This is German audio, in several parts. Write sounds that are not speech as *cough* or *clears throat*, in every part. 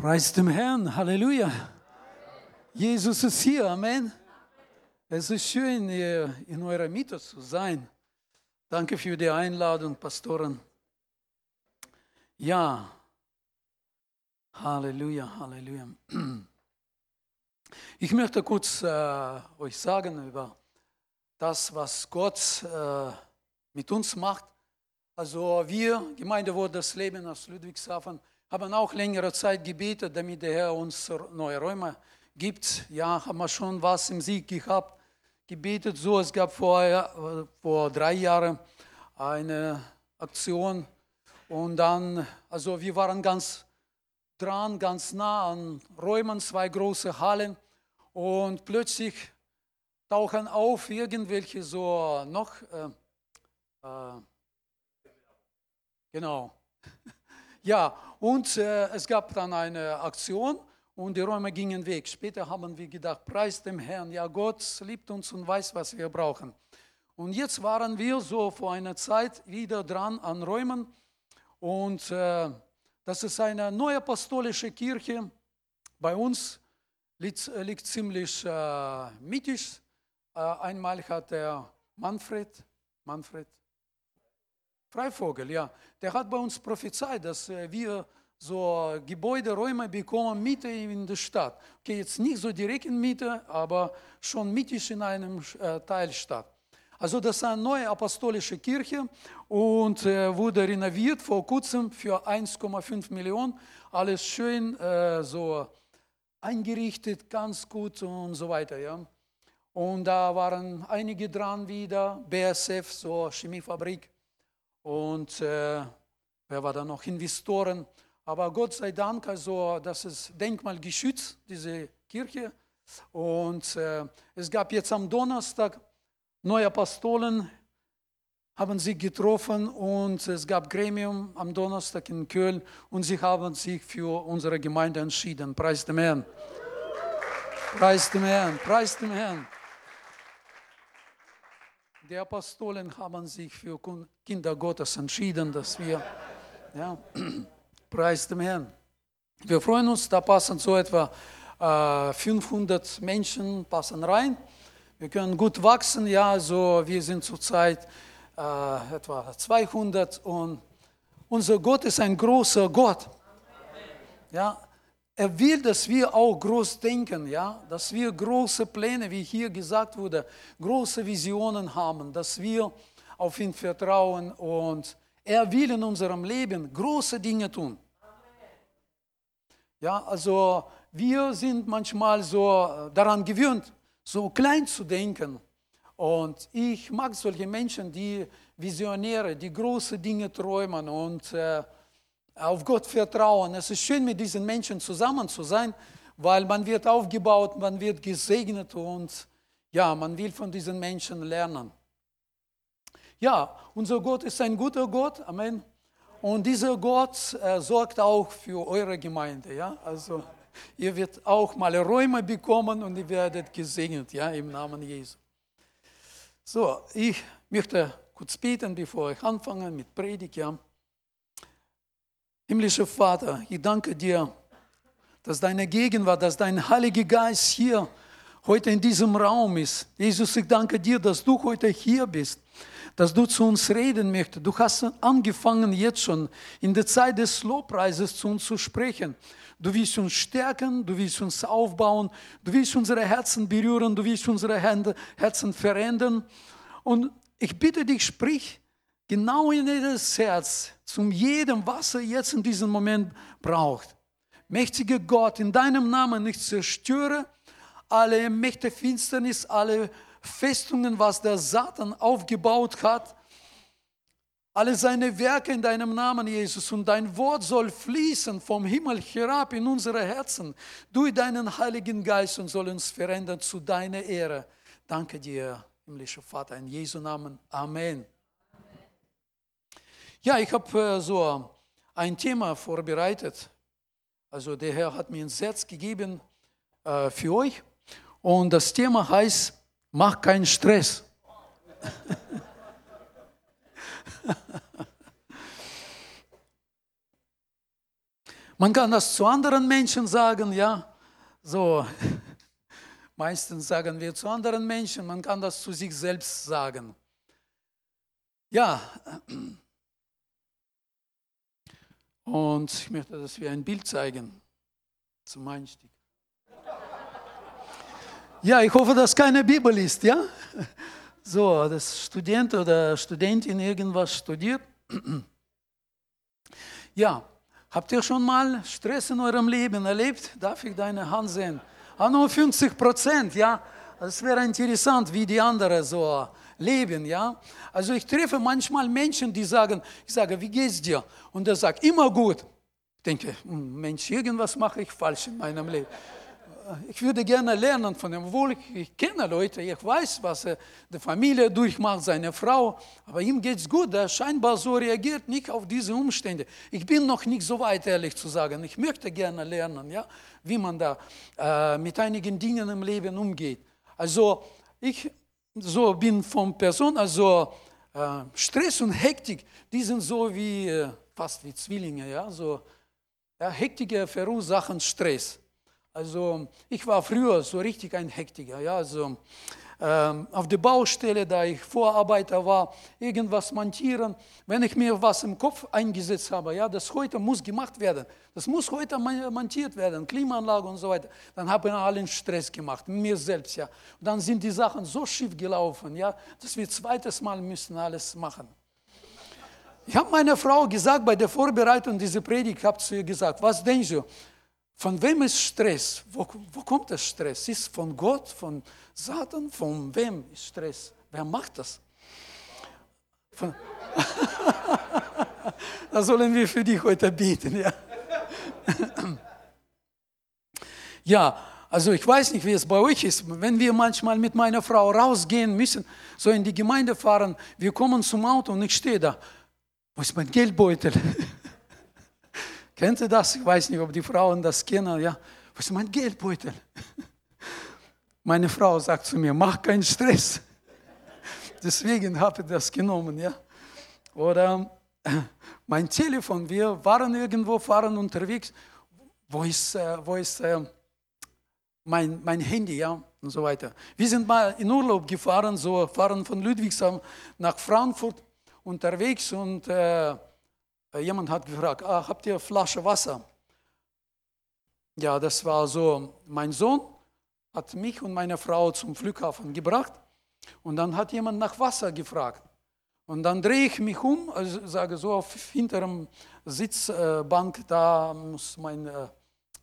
Preis dem Herrn, Halleluja. Jesus ist hier, Amen. Es ist schön, in eurer Mitte zu sein. Danke für die Einladung, Pastoren. Ja, Halleluja, Halleluja. Ich möchte kurz äh, euch sagen über das, was Gott äh, mit uns macht. Also wir, Gemeindewort das Leben aus Ludwigshafen, haben auch längere Zeit gebetet, damit der Herr uns neue Räume gibt. Ja, haben wir schon was im Sieg gehabt, gebetet. So, es gab vor, vor drei Jahren eine Aktion und dann, also wir waren ganz dran, ganz nah an Räumen, zwei große Hallen und plötzlich tauchen auf irgendwelche so noch, äh, äh, genau, ja, und äh, es gab dann eine Aktion und die Räume gingen weg. Später haben wir gedacht, preis dem Herrn, ja, Gott liebt uns und weiß, was wir brauchen. Und jetzt waren wir so vor einer Zeit wieder dran an Räumen und äh, das ist eine neue apostolische Kirche. Bei uns liegt, liegt ziemlich äh, mittig. Äh, einmal hat der Manfred, Manfred Freivogel, ja, der hat bei uns prophezeit, dass äh, wir so Gebäuderäume bekommen Mitte in der Stadt. Okay, jetzt nicht so direkt in Mitte, aber schon mittig in einem äh, Teil Stadt. Also das ist eine neue apostolische Kirche und äh, wurde renoviert vor kurzem für 1,5 Millionen. Alles schön äh, so eingerichtet, ganz gut und so weiter. Ja. Und da waren einige dran wieder, BSF, so Chemiefabrik und äh, wer war da noch? Investoren. Aber Gott sei Dank, also das ist denkmalgeschützt, diese Kirche. Und äh, es gab jetzt am Donnerstag neue Apostolen, haben sich getroffen und es gab Gremium am Donnerstag in Köln und sie haben sich für unsere Gemeinde entschieden. Preis dem Herrn. Preis dem Herrn. Preis dem Herrn. Die Apostolen haben sich für Kinder Gottes entschieden, dass wir, ja, *clears throat* preis dem Herrn. Wir freuen uns, da passen so etwa äh, 500 Menschen passen rein. Wir können gut wachsen, ja, also wir sind zurzeit äh, etwa 200 und unser Gott ist ein großer Gott. Ja, er will, dass wir auch groß denken, ja, dass wir große Pläne, wie hier gesagt wurde, große Visionen haben, dass wir auf ihn vertrauen und er will in unserem Leben große Dinge tun. Ja, also wir sind manchmal so daran gewöhnt, so klein zu denken. Und ich mag solche Menschen, die Visionäre, die große Dinge träumen und äh, auf Gott vertrauen. Es ist schön, mit diesen Menschen zusammen zu sein, weil man wird aufgebaut, man wird gesegnet und ja, man will von diesen Menschen lernen. Ja, unser Gott ist ein guter Gott, Amen. Und dieser Gott äh, sorgt auch für eure Gemeinde, ja. Also ihr werdet auch mal Räume bekommen und ihr werdet gesegnet, ja, im Namen Jesu. So, ich möchte kurz beten, bevor ich anfange mit Predigt, ja. Himmlischer Vater, ich danke dir, dass deine Gegenwart, dass dein Heiliger Geist hier heute in diesem Raum ist. Jesus, ich danke dir, dass du heute hier bist, dass du zu uns reden möchtest. Du hast angefangen jetzt schon in der Zeit des Lobpreises zu uns zu sprechen. Du willst uns stärken, du willst uns aufbauen, du willst unsere Herzen berühren, du willst unsere Herzen verändern. Und ich bitte dich, sprich genau in jedes Herz, zum jedem, was er jetzt in diesem Moment braucht. Mächtiger Gott, in deinem Namen ich zerstöre alle Mächte Finsternis, alle Festungen, was der Satan aufgebaut hat, alle seine Werke in deinem Namen, Jesus. Und dein Wort soll fließen vom Himmel herab in unsere Herzen durch deinen Heiligen Geist und soll uns verändern zu deiner Ehre. Danke dir, himmlischer Vater, in Jesu Namen. Amen. Ja, ich habe äh, so ein Thema vorbereitet. Also der Herr hat mir ein Satz gegeben äh, für euch. Und das Thema heißt, mach keinen Stress. *laughs* Man kann das zu anderen Menschen sagen, ja. So, *laughs* meistens sagen wir zu anderen Menschen, man kann das zu sich selbst sagen. Ja, und ich möchte, dass wir ein Bild zeigen zum Einstieg. Ja, ich hoffe, dass keine Bibel ist, ja? So, dass Student oder Studentin irgendwas studiert. Ja, habt ihr schon mal Stress in eurem Leben erlebt? Darf ich deine Hand sehen? Ah, nur 50 Prozent, ja? Es wäre interessant, wie die anderen so leben, ja? Also ich treffe manchmal Menschen, die sagen, ich sage, wie geht's dir? Und er sagt, immer gut. Ich denke, hm, Mensch, irgendwas mache ich falsch in meinem Leben ich würde gerne lernen von ihm, obwohl ich, ich kenne Leute, ich weiß, was er, die Familie durchmacht, seine Frau, aber ihm geht es gut, er scheinbar so reagiert nicht auf diese Umstände. Ich bin noch nicht so weit, ehrlich zu sagen. Ich möchte gerne lernen, ja, wie man da äh, mit einigen Dingen im Leben umgeht. Also ich so bin von Person, also äh, Stress und Hektik, die sind so wie, äh, fast wie Zwillinge, ja, so ja, Hektige verursachen Stress. Also ich war früher so richtig ein Hektiker. Ja, also, auf der Baustelle, da ich Vorarbeiter war, irgendwas montieren. Wenn ich mir was im Kopf eingesetzt habe, ja, das heute muss gemacht werden, das muss heute montiert werden, Klimaanlage und so weiter, dann habe ich allen Stress gemacht, mir selbst. Ja. Und dann sind die Sachen so schief gelaufen, ja, dass wir zweites Mal müssen alles machen. Ich habe meiner Frau gesagt, bei der Vorbereitung dieser Predigt, habe zu ihr gesagt, was denkst du? Von wem ist Stress? Wo, wo kommt der Stress? Ist von Gott, von Satan? Von wem ist Stress? Wer macht das? Von *laughs* da sollen wir für dich heute beten. Ja. *clears throat* ja, also ich weiß nicht, wie es bei euch ist. Wenn wir manchmal mit meiner Frau rausgehen müssen, so in die Gemeinde fahren, wir kommen zum Auto und ich stehe da. Wo ist mein Geldbeutel? *laughs* Kennt ihr das? Ich weiß nicht, ob die Frauen das kennen. Ja, was ist mein Geldbeutel? *laughs* Meine Frau sagt zu mir, mach keinen Stress. *laughs* Deswegen habe ich das genommen. Ja. Oder *clears throat* mein Telefon, wir waren irgendwo, fahren unterwegs. Wo ist, äh, wo ist äh, mein, mein Handy? Ja, und so weiter. Wir sind mal in Urlaub gefahren, so fahren von Ludwigshafen nach Frankfurt unterwegs und äh, jemand hat gefragt, ah, habt ihr Flasche Wasser? Ja, das war so, mein Sohn hat mich und meine Frau zum Flughafen gebracht und dann hat jemand nach Wasser gefragt. Und dann drehe ich mich um, also sage so auf hinterem Sitzbank, da muss mein äh,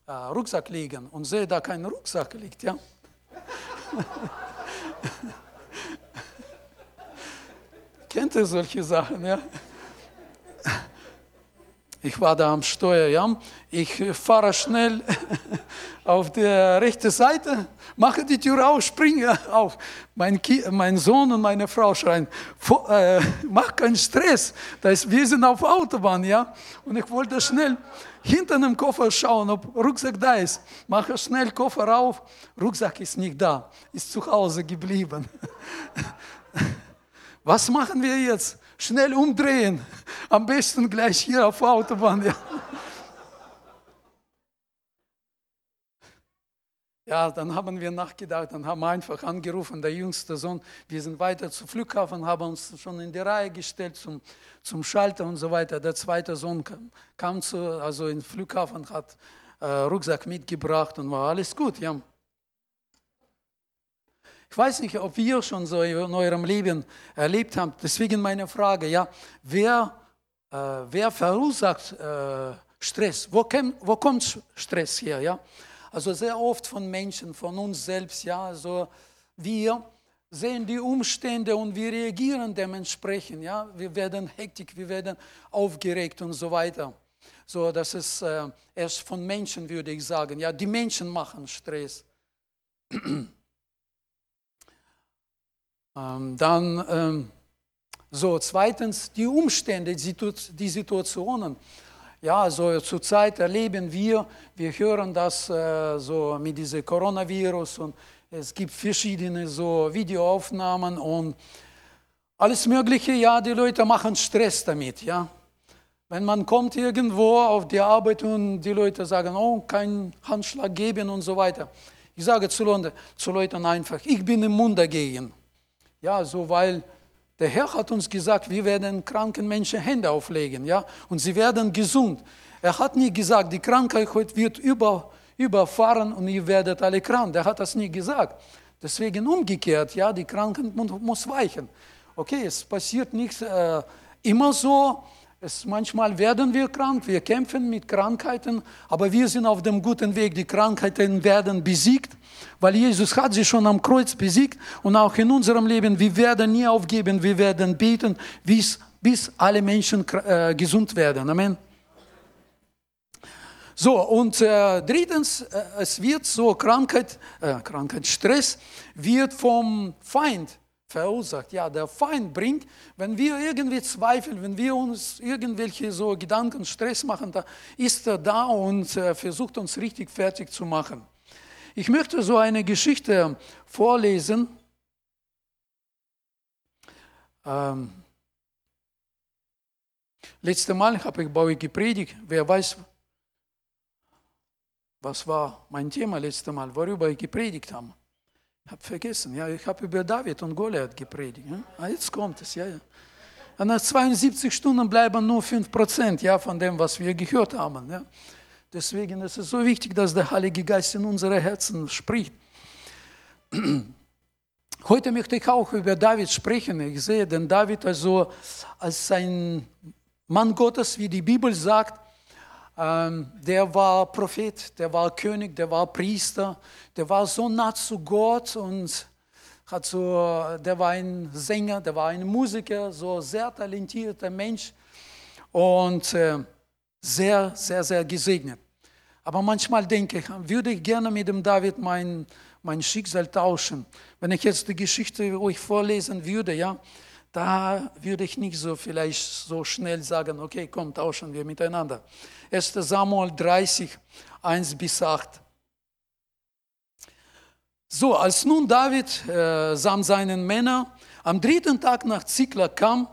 äh, Rucksack liegen und sehe, da kein Rucksack liegt. Ja? *laughs* Kennt ihr solche Sachen? Ja? Ich war da am Steuer, ja. Ich fahre schnell *laughs* auf der rechten Seite, mache die Tür auf, springe *laughs* auf. Mein, mein Sohn und meine Frau schreien, äh, mach keinen Stress, da ist, wir sind auf Autobahn, ja. Und ich wollte schnell hinter dem Koffer schauen, ob Rucksack da ist. Mache schnell Koffer auf, Rucksack ist nicht da, ist zu Hause geblieben. *laughs* Was machen wir jetzt? Schnell umdrehen. Am besten gleich hier auf der Autobahn. Ja. Ja, dann haben wir nachgedacht, dann haben wir einfach angerufen, der jüngste Sohn, wir sind weiter zum Flughafen, haben uns schon in die Reihe gestellt zum, zum Schalter und so weiter. Der zweite Sohn kam, kam zu, also den Flughafen, hat äh, Rucksack mitgebracht und war alles gut. Ja. Ich weiß nicht, ob ihr schon so in eurem Leben erlebt habt. Deswegen meine Frage, ja, wer, äh, wer verursacht äh, Stress? Wo, käm, wo kommt Stress her? Ja? Also sehr oft von Menschen, von uns selbst. Ja? Also wir sehen die Umstände und wir reagieren dementsprechend. Ja? Wir werden hektisch, wir werden aufgeregt und so weiter. So, das ist äh, erst von Menschen, würde ich sagen. Ja, die Menschen machen Stress. *clears throat* Ähm, dann ähm, so, zweitens die Umstände, die Situationen. Ja, so zurzeit erleben wir, wir hören das äh, so mit diesem Coronavirus und es gibt verschiedene so Videoaufnahmen und alles Mögliche. Ja, die Leute machen Stress damit. Ja, Wenn man kommt irgendwo auf die Arbeit und die Leute sagen, oh, kein Handschlag geben und so weiter. Ich sage zu Leuten, zu Leuten einfach, ich bin im Mund dagegen. Ja, so weil der Herr hat uns gesagt, wir werden kranken Menschen Hände auflegen, ja, und sie werden gesund. Er hat nie gesagt, die Krankheit heute wird über, überfahren und ihr werdet alle krank. Der hat das nie gesagt. Deswegen umgekehrt, ja, die Krankheit muss weichen. Okay, es passiert nicht äh, immer so, es, manchmal werden wir krank, wir kämpfen mit Krankheiten, aber wir sind auf dem guten Weg. Die Krankheiten werden besiegt, weil Jesus hat sie schon am Kreuz besiegt und auch in unserem Leben, wir werden nie aufgeben, wir werden beten, bis, bis alle Menschen äh, gesund werden. Amen. So, und äh, drittens, äh, es wird so, Krankheit, äh, Krankheit, Stress wird vom Feind verursacht. Ja, der Feind bringt, wenn wir irgendwie zweifeln, wenn wir uns irgendwelche so Gedanken, Stress machen, da ist er da und äh, versucht uns richtig fertig zu machen. Ich möchte so eine Geschichte vorlesen. Ähm, letztes Mal habe ich bei euch gepredigt. Wer weiß, was war mein Thema letztes Mal, worüber ich gepredigt habe? Ich habe vergessen, ja, ich habe über David und Goliath gepredigt. Ja? Ah, jetzt kommt es, ja, ja. Und nach 72 Stunden bleiben nur 5% ja, von dem, was wir gehört haben. Ja? Deswegen ist es so wichtig, dass der Heilige Geist in unsere Herzen spricht. *clears throat* Heute möchte ich auch über David sprechen. Ich sehe den David also als ein Mann Gottes, wie die Bibel sagt, der war Prophet, der war König, der war Priester, der war so nah zu Gott und hat so, der war ein Sänger, der war ein Musiker, so sehr talentierter Mensch und äh, sehr, sehr, sehr gesegnet. Aber manchmal denke ich, würde ich gerne mit dem David mein, mein Schicksal tauschen. Wenn ich jetzt die Geschichte euch vorlesen würde, ja, da würde ich nicht so vielleicht so schnell sagen, okay, komm, tauschen wir miteinander. 1. Samuel 30, 1 bis 8. So, als nun David äh, samt seinen Männern am dritten Tag nach Ziklag kam,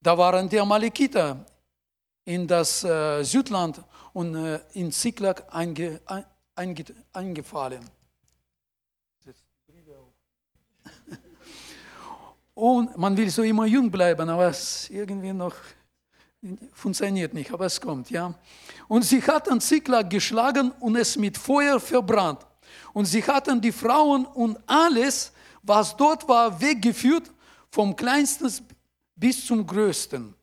da waren die Amalekiter in das äh, Südland und äh, in Ziklag einge, einge, eingefallen. Und man will so immer jung bleiben, aber es irgendwie noch funktioniert nicht, aber es kommt, ja. Und sie hatten Ziklag geschlagen und es mit Feuer verbrannt. Und sie hatten die Frauen und alles, was dort war, weggeführt, vom kleinsten bis zum größten.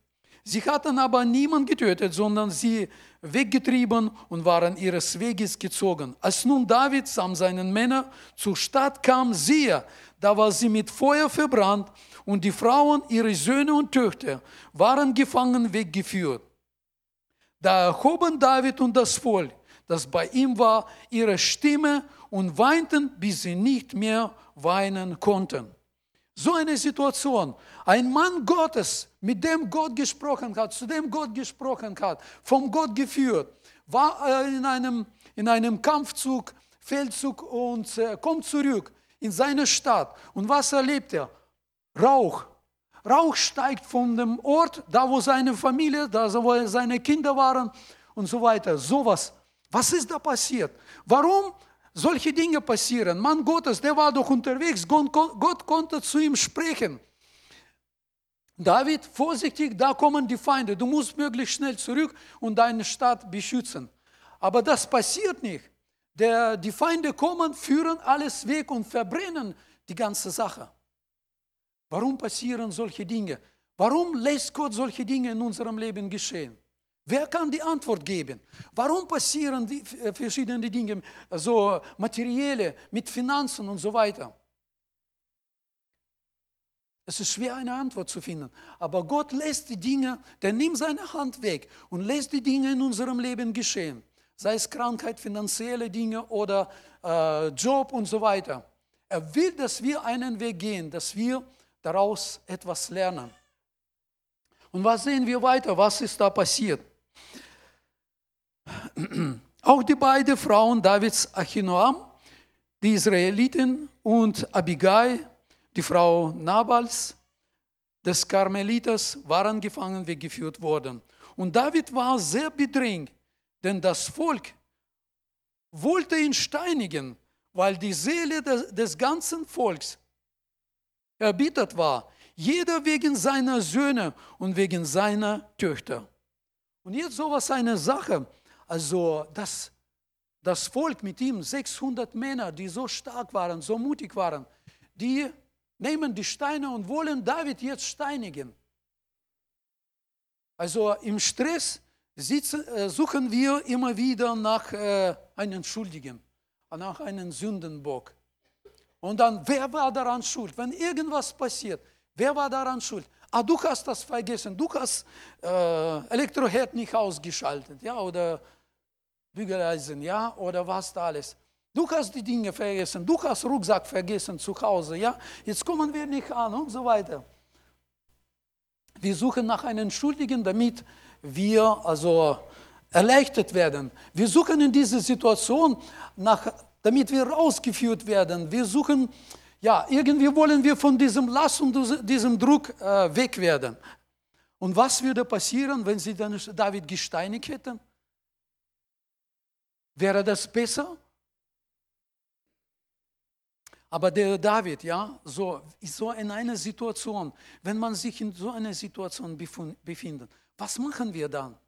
Sie hatten aber niemand getötet, sondern sie weggetrieben und waren ihres Weges gezogen. Als nun David samt seinen Männern zur Stadt kam, siehe, da war sie mit Feuer verbrannt und die Frauen, ihre Söhne und Töchter waren gefangen weggeführt. Da erhoben David und das Volk, das bei ihm war, ihre Stimme und weinten, bis sie nicht mehr weinen konnten. So eine Situation. Ein Mann Gottes, mit dem Gott gesprochen hat, zu dem Gott gesprochen hat, vom Gott geführt, war in einem, in einem Kampfzug, Feldzug und äh, kommt zurück in seine Stadt. Und was erlebt er? Rauch. Rauch steigt von dem Ort, da wo seine Familie, da wo seine Kinder waren und so weiter. Sowas. Was ist da passiert? Warum solche Dinge passieren? Mann Gottes, der war doch unterwegs. Gott, konnte zu ihm sprechen. David, vorsichtig, da kommen die Feinde. Du musst möglichst schnell zurück und deine Stadt beschützen. Aber das passiert nicht. Der, die Feinde kommen, führen alles weg und verbrennen die ganze Sache. Warum passieren solche Dinge? Warum lässt Gott solche Dinge in unserem Leben geschehen? Wer kann die Antwort geben? Warum passieren die äh, verschiedenen Dinge, so materielle, mit Finanzen und so weiter? Es ist schwer, eine Antwort zu finden. Aber Gott lässt die Dinge, der nimmt seine Hand weg und lässt die Dinge in unserem Leben geschehen sei es Krankheit, finanzielle Dinge oder äh, Job und so weiter. Er will, dass wir einen Weg gehen, dass wir daraus etwas lernen. Und was sehen wir weiter? Was ist da passiert? *clears throat* Auch die beiden Frauen Davids Achinoam, die Israeliten und Abigail, die Frau Nabals, des Karmeliters waren gefangen weggeführt worden. Und David war sehr bedrängt, denn das Volk wollte ihn steinigen, weil die Seele des, des ganzen Volks erbittert war, jeder wegen seiner Söhne und wegen seiner Töchter. Und jetzt sowas eine Sache, also das, das Volk mit ihm, 600 Männer, die so stark waren, so mutig waren, die nehmen die Steine und wollen David jetzt steinigen. Also im Stress suchen wir immer wieder nach äh, einem Schuldigen, nach einem Sündenbock. Und dann, wer war daran schuld? Wenn irgendwas passiert, wer war daran schuld? Ah, du hast das vergessen, du hast äh, Elektroherd nicht ausgeschaltet, ja, oder Bügeleisen, ja, oder was da alles. Du hast die Dinge vergessen, du hast Rucksack vergessen zu Hause, ja, jetzt kommen wir nicht an und so weiter. Wir suchen nach einem Schuldigen, damit wir also erleichtert werden. Wir suchen in dieser Situation nach, damit wir rausgeführt werden. Wir suchen, ja, irgendwie wollen wir von diesem Last und diesem Druck äh, weg werden. Und was würde passieren, wenn sie dann David gesteinigt hätten? Wäre das besser? Aber der David, ja, so, so in einer Situation, wenn man sich in so einer Situation befindet, was machen wir dann?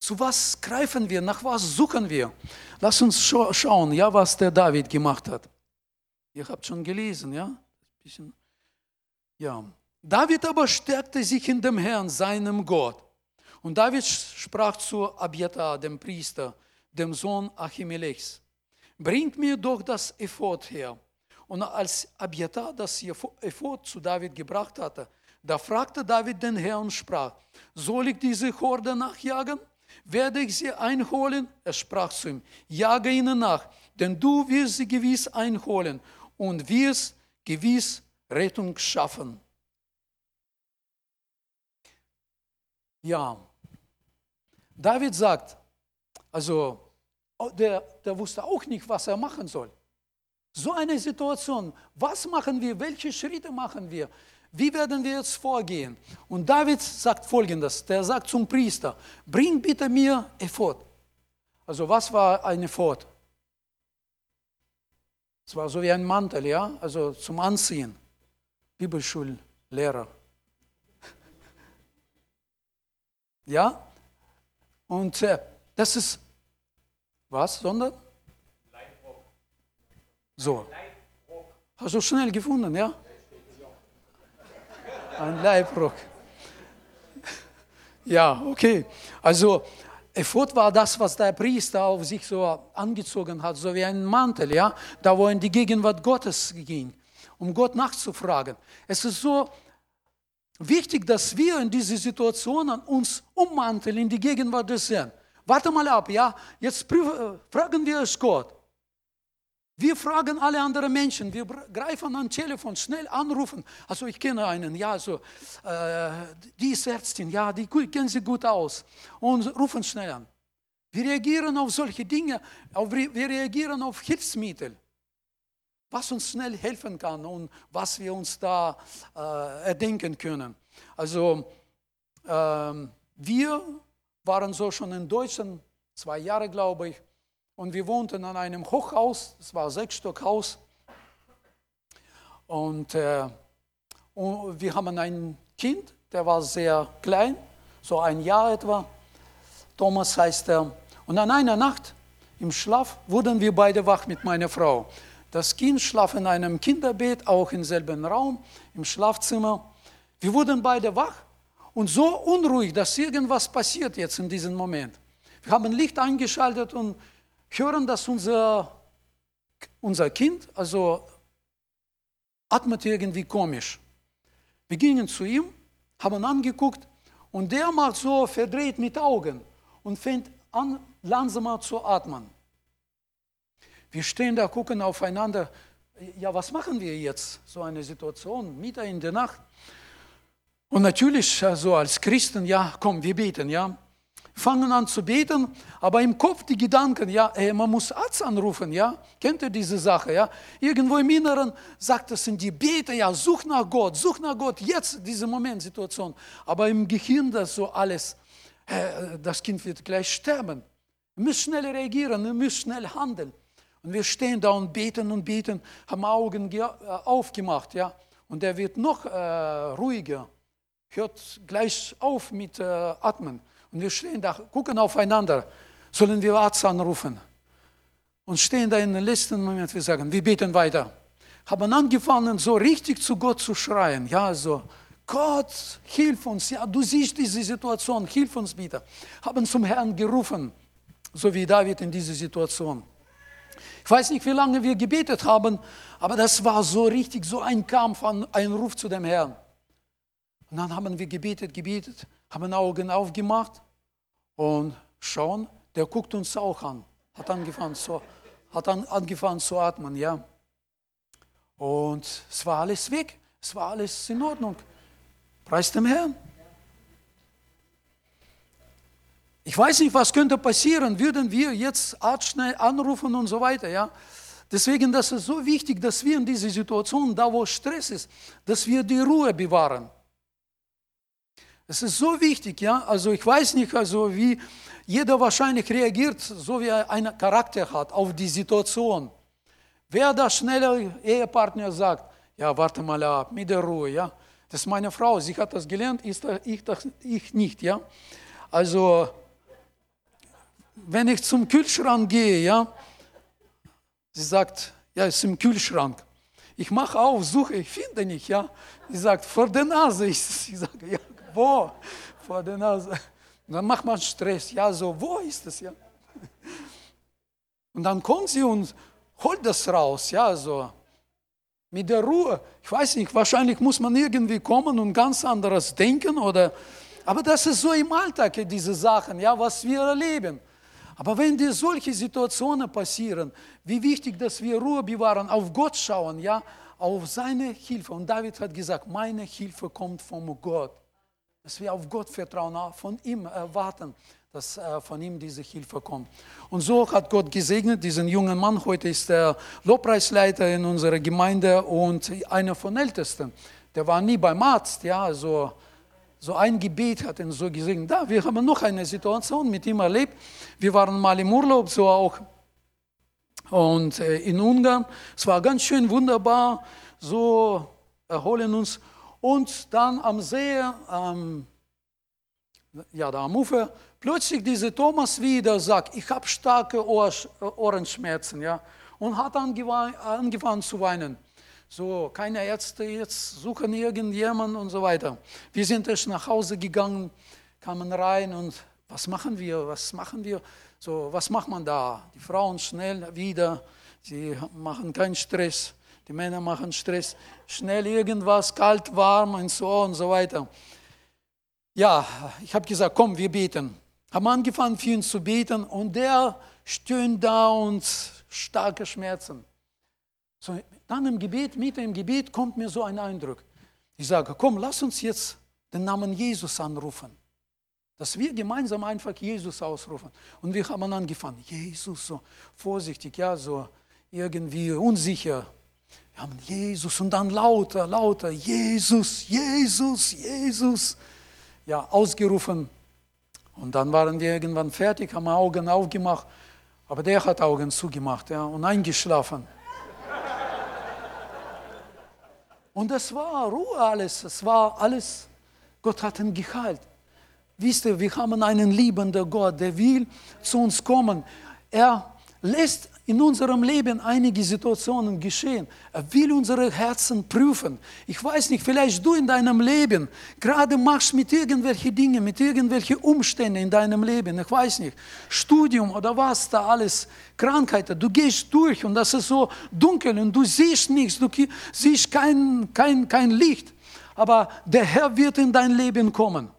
Zu was greifen wir? Nach was suchen wir? Lass uns scha schauen, ja, was der David gemacht hat. Ihr habt schon gelesen, ja? Bisschen, ja. David aber stärkte sich in dem Herrn, seinem Gott. Und David sprach zu Abiatar, dem Priester, dem Sohn Achimelechs, bringt mir doch das Ephod her. Und als Abiatar das Ephod zu David gebracht hatte, da fragte David den Herrn und sprach, soll ich diese Horde nachjagen? Werde ich sie einholen? Er sprach zu ihm, jage ihnen nach, denn du wirst sie gewiss einholen und wirst gewiss Rettung schaffen. Ja, David sagt, also der, der wusste auch nicht, was er machen soll. So eine Situation, was machen wir, welche Schritte machen wir, wie werden wir jetzt vorgehen? Und David sagt folgendes, der sagt zum Priester, bring bitte mir Ephod. Also was war ein Ephod? Es war so wie ein Mantel, ja, also zum Anziehen. Bibelschullehrer. *laughs* Ja? Und äh, das ist, was, sondern? So. Hast du schnell gefunden, ja? Ein Leibrock. Ja, okay. Also, Ephod war das, was der Priester auf sich so angezogen hat, so wie ein Mantel, ja, da wo in die Gegenwart Gottes ging, um Gott nachzufragen. Es ist so wichtig, dass wir in diese Situationen uns ummanteln in die Gegenwart des Herrn. Warte mal ab, ja, jetzt prüfen, fragen wir es Gott. Wir fragen alle anderen Menschen, wir greifen an Telefon, schnell anrufen. Also ich kenne einen, ja, so, äh, die ist Ärztin, ja, die kennen sie gut aus und rufen schnell an. Wir reagieren auf solche Dinge, auf, wir reagieren auf Hilfsmittel, was uns schnell helfen kann und was wir uns da äh, erdenken können. Also äh, wir waren so schon in Deutschland, zwei Jahre glaube ich, und wir wohnten an einem Hochhaus, es war ein Sechsstockhaus. Und, äh, und wir haben ein Kind, der war sehr klein, so ein Jahr etwa. Thomas heißt er. Und an einer Nacht im Schlaf wurden wir beide wach mit meiner Frau. Das Kind schlaf in einem Kinderbett, auch im selben Raum, im Schlafzimmer. Wir wurden beide wach und so unruhig, dass irgendwas passiert jetzt in diesem Moment. Wir haben Licht eingeschaltet und hören, dass unser, unser Kind, also atmet irgendwie komisch. Wir gingen zu ihm, haben angeguckt und der macht so verdreht mit Augen und fängt an, langsamer zu atmen. Wir stehen da, gucken aufeinander. Ja, was machen wir jetzt? So eine Situation, mitten in der Nacht. Und natürlich, so also als Christen, ja, komm, wir beten, ja. Fangen an zu beten, aber im Kopf die Gedanken, ja, ey, man muss Arzt anrufen, ja, kennt ihr diese Sache, ja? Irgendwo im Inneren sagt es in die Bete, ja, such nach Gott, such nach Gott, jetzt diese Momentsituation. Aber im Gehirn das so alles, äh, das Kind wird gleich sterben. Wir müssen schnell reagieren, wir müssen schnell handeln. Und wir stehen da und beten und beten, haben Augen äh, aufgemacht, ja. Und er wird noch äh, ruhiger, hört gleich auf mit äh, Atmen. Und wir stehen da, gucken aufeinander. Sollen wir Arzt anrufen? Und stehen da in den letzten Moment, wir sagen, wir beten weiter. Haben angefangen, so richtig zu Gott zu schreien. Ja, so, Gott, hilf uns. Ja, du siehst diese Situation, hilf uns bitte. Haben zum Herrn gerufen, so wie David in dieser Situation. Ich weiß nicht, wie lange wir gebetet haben, aber das war so richtig, so ein Kampf, ein Ruf zu dem Herrn. Und dann haben wir gebetet, gebetet haben Augen aufgemacht und schauen, der guckt uns auch an. Hat angefangen zu, hat an, angefangen zu atmen, ja. Und es war alles weg, es war alles in Ordnung. Preis dem Herrn. Ich weiß nicht, was könnte passieren, würden wir jetzt Arzt schnell anrufen und so weiter, ja. Deswegen, das ist so wichtig, dass wir in dieser Situation, da wo Stress ist, dass wir die Ruhe bewahren. Es ist so wichtig, ja. Also ich weiß nicht, also wie jeder wahrscheinlich reagiert, so wie er einen Charakter hat auf die Situation. Wer da schneller Ehepartner sagt, ja, warte mal ab, mit der Ruhe, ja. Das ist meine Frau, sie hat das gelernt, ich, ich, ich nicht, ja. Also, wenn ich zum Kühlschrank gehe, ja, sie sagt, ja, ist im Kühlschrank. Ich mache auf, suche, ich finde nicht, ja. Sie sagt, vor der Nase ist es. *laughs* Ich sage, ja, wo? Vor der Nase. Und dann macht man Stress. Ja, so, wo ist es? Ja. Und dann kommt sie und holt das raus. Ja, so. Mit der Ruhe. Ich weiß nicht, wahrscheinlich muss man irgendwie kommen und ganz anderes denken oder. Aber das ist so im Alltag, diese Sachen, ja, was wir erleben. Aber wenn dir solche Situationen passieren, wie wichtig, dass wir Ruhe bewahren, auf Gott schauen, ja, auf seine Hilfe. Und David hat gesagt, meine Hilfe kommt vom Gott dass wir auf Gott vertrauen, von ihm erwarten, dass von ihm diese Hilfe kommt. Und so hat Gott gesegnet diesen jungen Mann. Heute ist er Lobpreisleiter in unserer Gemeinde und einer von Ältesten. Der war nie beim Arzt, ja, also so ein Gebet hat ihn so gesegnet. Da, wir haben noch eine Situation mit ihm erlebt. Wir waren mal im Urlaub, so auch und in Ungarn. Es war ganz schön wunderbar, so erholen uns. Und dann am See, ähm, ja, da am Ufer, plötzlich dieser Thomas wieder sagt, ich habe starke Ohr, Ohrenschmerzen, ja, und hat angefangen zu weinen. So, keine Ärzte jetzt suchen irgendjemanden und so weiter. Wir sind erst nach Hause gegangen, kamen rein und was machen wir, was machen wir? So, was macht man da? Die Frauen schnell wieder, sie machen keinen Stress. Die Männer machen Stress, schnell irgendwas, kalt, warm und so und so weiter. Ja, ich habe gesagt, komm, wir beten. Haben angefangen für ihn zu beten und der stöhnt da und starke Schmerzen. So, dann im Gebet, mitten im Gebet kommt mir so ein Eindruck. Ich sage, komm, lass uns jetzt den Namen Jesus anrufen. Dass wir gemeinsam einfach Jesus ausrufen. Und wir haben angefangen, Jesus, so vorsichtig, ja, so irgendwie unsicher. Wir haben Jesus und dann lauter, lauter, Jesus, Jesus, Jesus, ja, ausgerufen. Und dann waren wir irgendwann fertig, haben Augen aufgemacht, aber der hat Augen zugemacht ja, und eingeschlafen. Und es war Ruhe alles, es war alles, Gott hat ihn geheilt. Wisst ihr, wir haben einen liebenden Gott, der will zu uns kommen. Er lässt in unserem Leben einige Situationen geschehen. Er will unsere Herzen prüfen. Ich weiß nicht, vielleicht du in deinem Leben gerade machst mit irgendwelchen Dingen, mit irgendwelchen Umständen in deinem Leben, ich weiß nicht, Studium oder was da alles, Krankheiten, du gehst durch und das ist so dunkel und du siehst nichts, du siehst kein, kein, kein Licht. Aber der Herr wird in dein Leben kommen.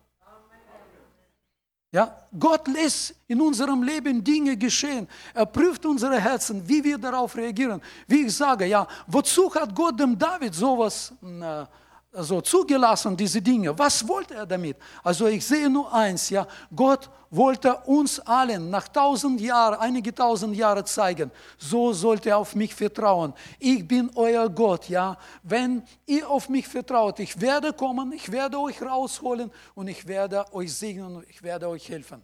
Ja, Gott lässt in unserem Leben Dinge geschehen. Er prüft unsere Herzen, wie wir darauf reagieren. Wie ich sage, ja, wozu hat Gott dem David sowas äh, also zugelassen, diese Dinge. Was wollte er damit? Also ich sehe nur eins, ja, Gott wollte uns allen nach tausend Jahren, einige tausend Jahre zeigen, so sollt ihr auf mich vertrauen. Ich bin euer Gott, ja. Wenn ihr auf mich vertraut, ich werde kommen, ich werde euch rausholen und ich werde euch segnen und ich werde euch helfen.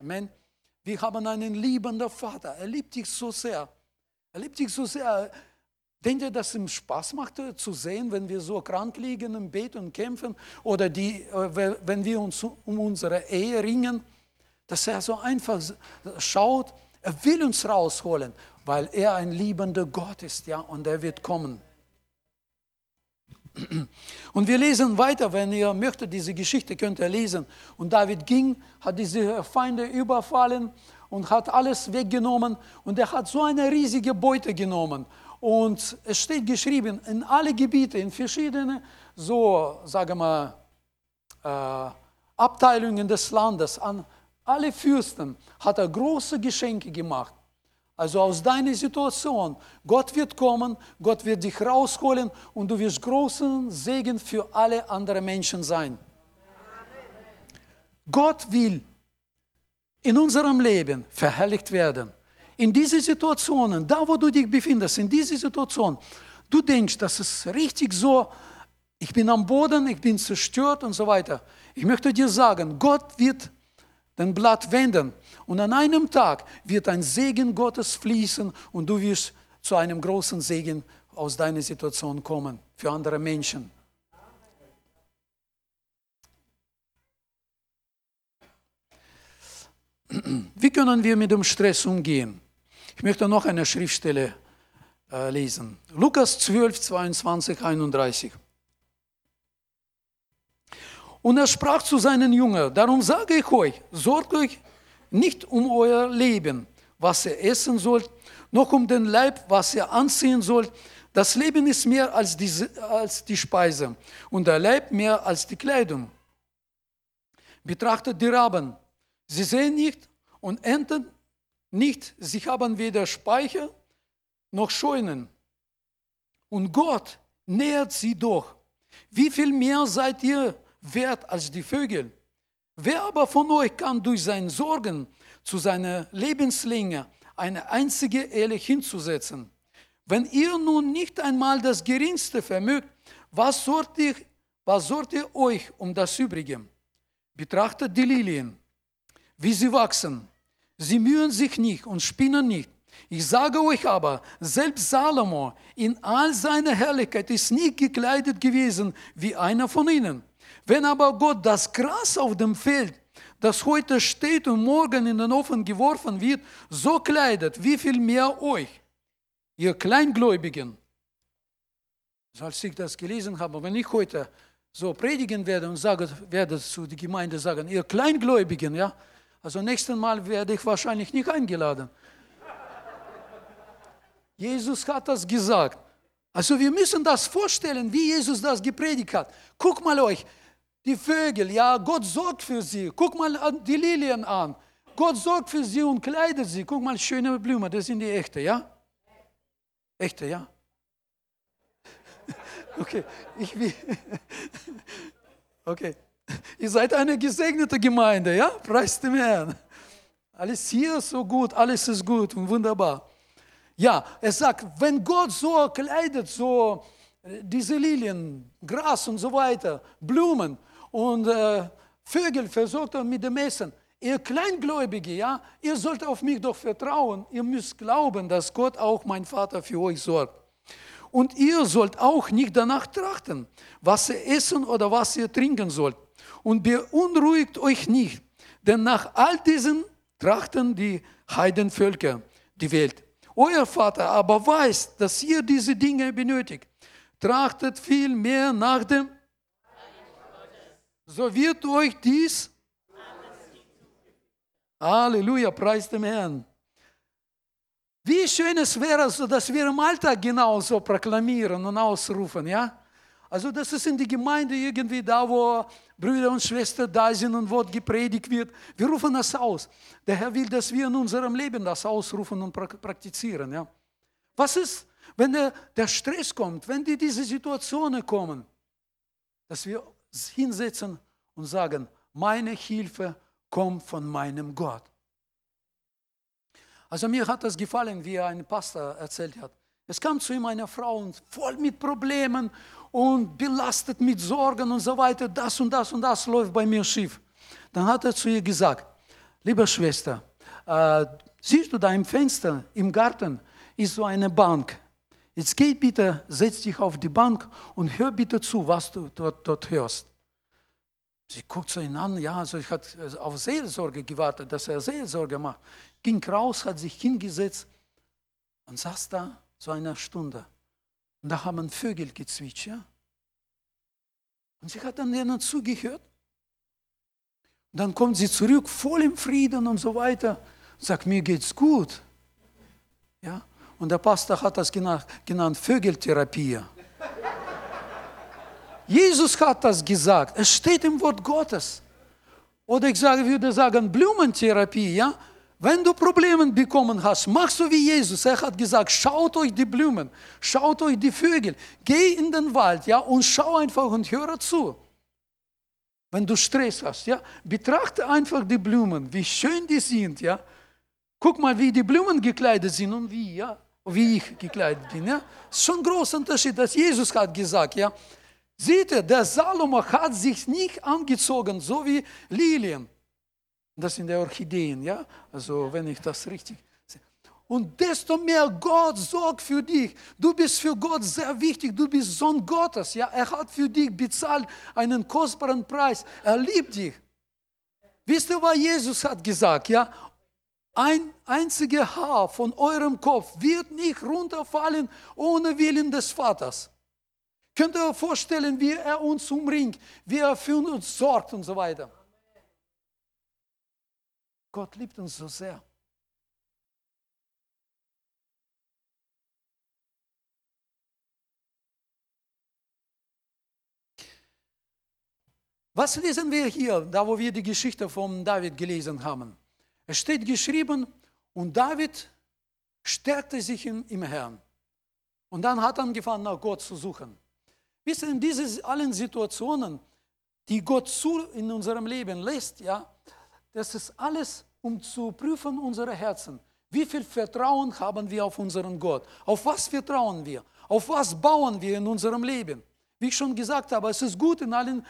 Amen. Wir haben einen liebenden Vater. Er liebt dich so sehr. Er liebt dich so sehr. Denkt ihr, dass es ihm Spaß macht zu sehen, wenn wir so krank liegen im Bett und kämpfen oder die, äh, wenn wir uns um unsere Ehe ringen? Dass er so einfach schaut, er will uns rausholen, weil er ein liebender Gott ist, ja, und er wird kommen. *clears throat* Und wir lesen weiter, wenn ihr möchtet, diese Geschichte könnt ihr lesen. Und David ging, hat diese Feinde überfallen und hat alles weggenommen und er hat so eine riesige Beute genommen. Und es steht geschrieben, in alle Gebiete, in verschiedene, so, sagen wir, äh, Abteilungen des Landes, an alle Fürsten hat er große Geschenke gemacht. Also aus deiner Situation, Gott wird kommen, Gott wird dich rausholen und du wirst großen Segen für alle anderen Menschen sein. Gott will in unserem Leben verherrlicht werden in diese Situationen, da wo du dich befindest, in diese Situation, du denkst, das ist richtig so, ich bin am Boden, ich bin zerstört und so weiter. Ich möchte dir sagen, Gott wird den Blatt wenden und an einem Tag wird ein Segen Gottes fließen und du wirst zu einem großen Segen aus deiner Situation kommen für andere Menschen. Wie können wir mit dem Stress umgehen? Ich möchte noch eine Schriftstelle äh, lesen. Lukas 12, 22, 31. Und er sprach zu seinen Jüngern, darum sage ich euch, sorgt euch nicht um euer Leben, was ihr essen sollt, noch um den Leib, was ihr anziehen sollt. Das Leben ist mehr als die, als die Speise und der Leib mehr als die Kleidung. Betrachtet die Raben. Sie sehen nicht und ernten nicht, sie haben weder Speicher noch Scheunen. Und Gott nährt sie doch. Wie viel mehr seid ihr wert als die Vögel? Wer aber von euch kann durch sein Sorgen zu seiner Lebenslänge eine einzige Ehrlich hinzusetzen? Wenn ihr nun nicht einmal das Geringste vermögt, was sorgt ihr, was sorgt ihr euch um das Übrige? Betrachtet die Lilien, wie sie wachsen. Sie mühen sich nicht und spinnen nicht. Ich sage euch aber, selbst Salomo in all seiner Herrlichkeit ist nie gekleidet gewesen wie einer von ihnen. Wenn aber Gott das Gras auf dem Feld, das heute steht und morgen in den Ofen geworfen wird, so kleidet, wie viel mehr euch, ihr Kleingläubigen. Als ich das gelesen habe, wenn ich heute so predigen werde und sage, werde zu der Gemeinde sagen, ihr Kleingläubigen, ja, also nächstes Mal werde ich wahrscheinlich nicht eingeladen. Jesus hat das gesagt. Also wir müssen das vorstellen, wie Jesus das gepredigt hat. Guck mal euch, die Vögel, ja, Gott sorgt für sie. Guck mal die Lilien an. Gott sorgt für sie und kleidet sie. Guck mal, schöne Blumen, das sind die echte, ja? Echte, ja? *laughs* Okay, ich will. *laughs* Okay. *laughs* Ihr seid eine gesegnete Gemeinde, ja? Preist dem Herrn. Alles hier ist so gut, alles ist gut und wunderbar. Ja, er sagt, wenn Gott so kleidet, so äh, diese Lilien, Gras und so weiter, Blumen und äh, Vögel versorgt er mit dem Essen. Ihr Kleingläubige, ja, ihr sollt auf mich doch vertrauen. Ihr müsst glauben, dass Gott auch mein Vater für euch sorgt. Und ihr sollt auch nicht danach trachten, was ihr essen oder was ihr trinken sollt und beunruhigt euch nicht, denn nach all diesen trachten die Heidenvölker die Welt. Euer Vater aber weiß, dass ihr diese Dinge benötigt. Trachtet viel mehr nach dem, so wird euch dies. Halleluja, preis dem Herrn. Wie schön es wäre, dass wir im Alltag genauso proklamieren und ausrufen, ja? Also das ist in die Gemeinde irgendwie da, wo Brüder und Schwestern da sind und Wort gepredigt wird. Wir rufen das aus. Der Herr will, dass wir in unserem Leben das ausrufen und praktizieren. Ja? Was ist, wenn der, der Stress kommt, wenn die diese Situationen kommen? dass wir uns hinsetzen und sagen, meine Hilfe kommt von meinem Gott. Also mir hat das gefallen, wie ein Pastor erzählt hat. Es kam zu ihm eine Frau und voll mit Problemen und belastet mit Sorgen und so weiter. Das und das und das läuft bei mir schief. Dann hat er zu ihr gesagt, liebe Schwester, äh, siehst du da im Fenster, im Garten, ist so eine Bank. Jetzt geh bitte, setz dich auf die Bank und hör bitte zu, was du dort, dort hörst. Sie guckt so ihn an, ja, also ich hatte auf Seelsorge gewartet, dass er Seelsorge macht. Ging raus, hat sich hingesetzt und saß da so eine Stunde. Und da haben Vögel gezwitschert. Und sie hat dann denen zugehört. Und dann kommt sie zurück, voll im Frieden und so weiter. Und sagt, mir geht's gut. Ja? Und der Pastor hat das genannt, genannt Vögeltherapie. *laughs* Jesus hat das gesagt. Es steht im Wort Gottes. Oder ich sage, würde sagen Blumentherapie. Ja? Wenn du Probleme bekommen hast, mach so wie Jesus. Er hat gesagt, schaut euch die Blumen, schaut euch die Vögel. Geh in den Wald ja, und schau einfach und höre zu. Wenn du Stress hast, ja, betrachte einfach die Blumen, wie schön die sind. Ja. Guck mal, wie die Blumen gekleidet sind und wie. Ja wie ich gekleidet bin. Ja? Das ist schon ein großer Unterschied, dass Jesus hat gesagt, ja. Seht ihr, der Salomo hat sich nicht angezogen, so wie Lilien. Das sind die Orchideen, ja. Also, wenn ich das richtig sehe. Und desto mehr Gott sorgt für dich. Du bist für Gott sehr wichtig. Du bist Sohn Gottes. Ja? Er hat für dich bezahlt einen kostbaren Preis. Er liebt dich. Wisst ihr, was Jesus hat gesagt? Ja? ein einziger Haar von eurem Kopf wird nicht runterfallen ohne Willen des Vaters. Könnt ihr euch vorstellen, wie er uns umringt, wie er für uns sorgt und so weiter. Gott liebt uns so sehr. Was lesen wir hier, da wo wir die Geschichte von David gelesen haben? Es steht geschrieben, und David stärkte sich im, Herrn. Und dann hat er angefangen, nach Gott zu suchen. Wisst ihr, in diesen allen Situationen, die Gott zu in unserem Leben lässt, ja, das ist alles, um zu prüfen unsere Herzen. Wie viel Vertrauen haben wir auf unseren Gott? Auf was vertrauen wir? Auf was bauen wir in unserem Leben? Wie ich schon gesagt habe, es ist gut, in allen,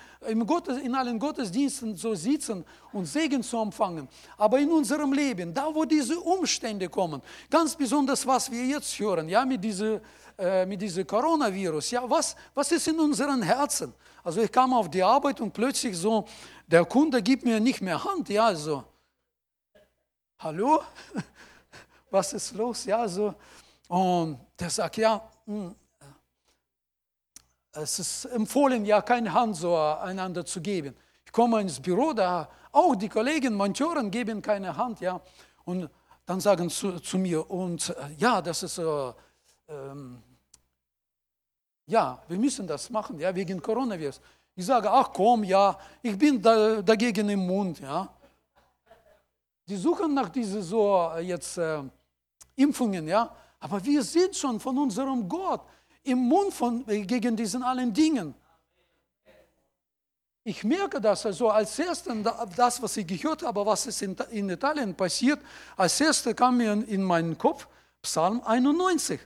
Gottes, in allen Gottesdiensten zu sitzen und Segen zu empfangen. Aber in unserem Leben, da wo diese Umstände kommen, ganz besonders was wir jetzt hören, ja, mit diesem äh, mit diesem Coronavirus, ja, was, was ist in unseren Herzen? Also ich kam auf die Arbeit und plötzlich so, der Kunde gibt mir nicht mehr Hand, ja, so, hallo, *laughs* was ist los, ja, so, und der sagt, ja, hm, es ist empfohlen, ja keine Hand so einander zu geben. Ich komme ins Büro, da auch die Kollegen, Monteuren geben keine Hand, ja. Und dann sagen zu, zu mir, und äh, ja, das ist, äh, ähm, ja, wir müssen das machen, ja, wegen Coronavirus. Ich sage, ach komm, ja, ich bin da, dagegen im Mund, ja. Die suchen nach diesen so äh, jetzt äh, Impfungen, ja. Aber wir sind schon von unserem Gott im Mund von, gegen diesen allen Dingen. Ich merke das also als erstes, das, was ich gehört habe, was ist in, in Italien passiert, als erstes kam mir in meinen Kopf Psalm 91.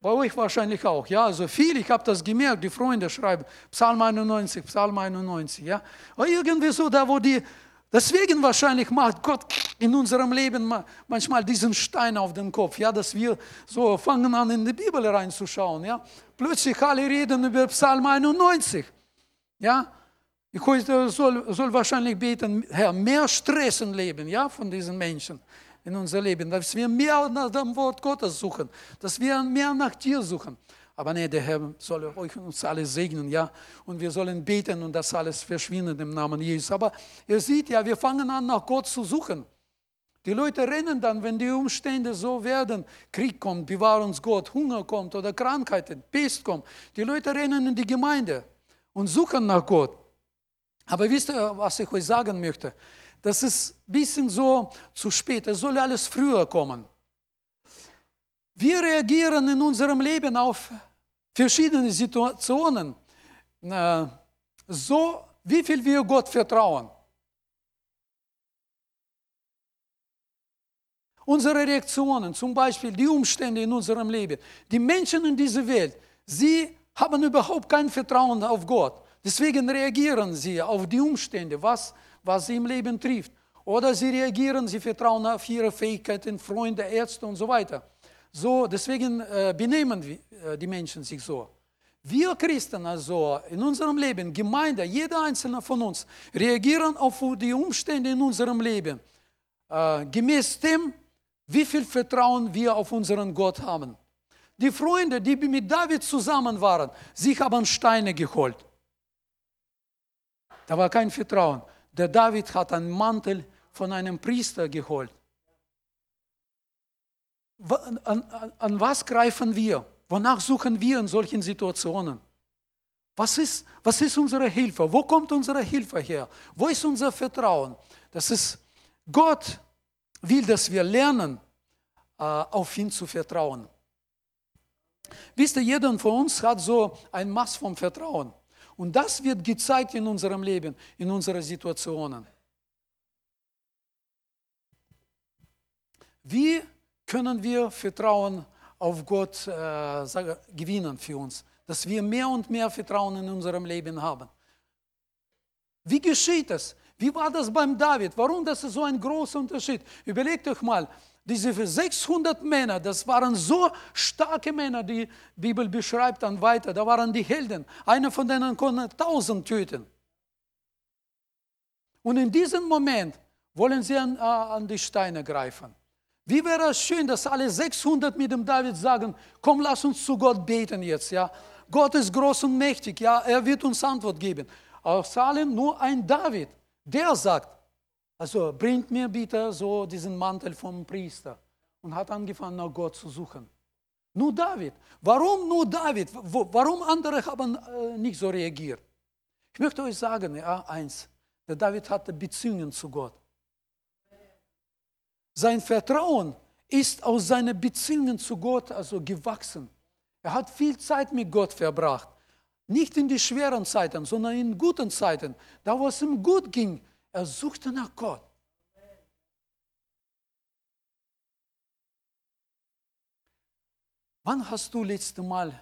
Bei euch wahrscheinlich auch, ja, also viel, ich habe das gemerkt, die Freunde schreiben Psalm 91, Psalm 91, ja. Aber irgendwie so, da wo die, Deswegen wahrscheinlich macht Gott in unserem Leben manchmal diesen Stein auf den Kopf, ja, dass wir so fangen an, in die Bibel reinzuschauen. Ja. Plötzlich alle reden über Psalm 91. Ja. Ich heute soll, soll wahrscheinlich beten, Herr, mehr Stress im Leben ja, von diesen Menschen in unser Leben, dass wir mehr nach dem Wort Gottes suchen, dass wir mehr nach dir suchen. Aber nee, der Herr soll euch uns alle segnen, ja. Und wir sollen beten und das alles verschwindet im Namen Jesus. Aber ihr seht ja, wir fangen an, nach Gott zu suchen. Die Leute rennen dann, wenn die Umstände so werden, Krieg kommt, bewahr uns Gott, Hunger kommt oder Krankheiten, Pest kommt. Die Leute rennen in die Gemeinde und suchen nach Gott. Aber wisst ihr, was ich euch sagen möchte? Das ist ein bisschen so zu spät. Es soll alles früher kommen. Wir reagieren in unserem Leben auf verschiedene Situationen äh, so, wie viel wir Gott vertrauen. Unsere Reaktionen, zum Beispiel die Umstände in unserem Leben, die Menschen in dieser Welt, sie haben überhaupt kein Vertrauen auf Gott. Deswegen reagieren sie auf die Umstände, was, was sie im Leben trifft. Oder sie reagieren, sie vertrauen auf ihre Fähigkeiten, Freunde, Ärzte und so weiter. So, deswegen äh, benehmen wir, äh, die Menschen sich so. Wir Christen also in unserem Leben, Gemeinde, jeder einzelne von uns, reagieren auf die Umstände in unserem Leben. Äh, gemäß dem, wie viel Vertrauen wir auf unseren Gott haben. Die Freunde, die mit David zusammen waren, sie haben Steine geholt. Da war kein Vertrauen. Der David hat einen Mantel von einem Priester geholt. An, an, an was greifen wir? Wonach suchen wir in solchen Situationen? Was ist, was ist unsere Hilfe? Wo kommt unsere Hilfe her? Wo ist unser Vertrauen? Das ist Gott will, dass wir lernen, äh, auf ihn zu vertrauen. Wisst ihr, jeder von uns hat so ein Maß vom Vertrauen. Und das wird gezeigt in unserem Leben, in unseren Situationen. Wie können wir Vertrauen auf Gott äh, gewinnen für uns? Dass wir mehr und mehr Vertrauen in unserem Leben haben. Wie geschieht das? Wie war das beim David? Warum das ist so ein großer Unterschied? Überlegt euch mal, diese 600 Männer, das waren so starke Männer, die Bibel beschreibt dann weiter, da waren die Helden. Einer von denen konnte 1000 töten. Und in diesem Moment wollen sie an, äh, an die Steine greifen. Wie wäre es schön, dass alle 600 mit dem David sagen, komm, lass uns zu Gott beten jetzt, ja. Gott ist groß und mächtig, ja, er wird uns Antwort geben. Aus allem nur ein David, der sagt, also bringt mir bitte so diesen Mantel vom Priester und hat angefangen, nach Gott zu suchen. Nur David. Warum nur David? Warum andere haben äh, nicht so reagiert? Ich möchte euch sagen, ja, eins, der David hatte Beziehungen zu Gott. Sein Vertrauen ist aus seinen Beziehungen zu Gott also gewachsen. Er hat viel Zeit mit Gott verbracht. Nicht in die schweren Zeiten, sondern in guten Zeiten. Da, wo es ihm gut ging, er suchte nach Gott. Wann hast du letzte Mal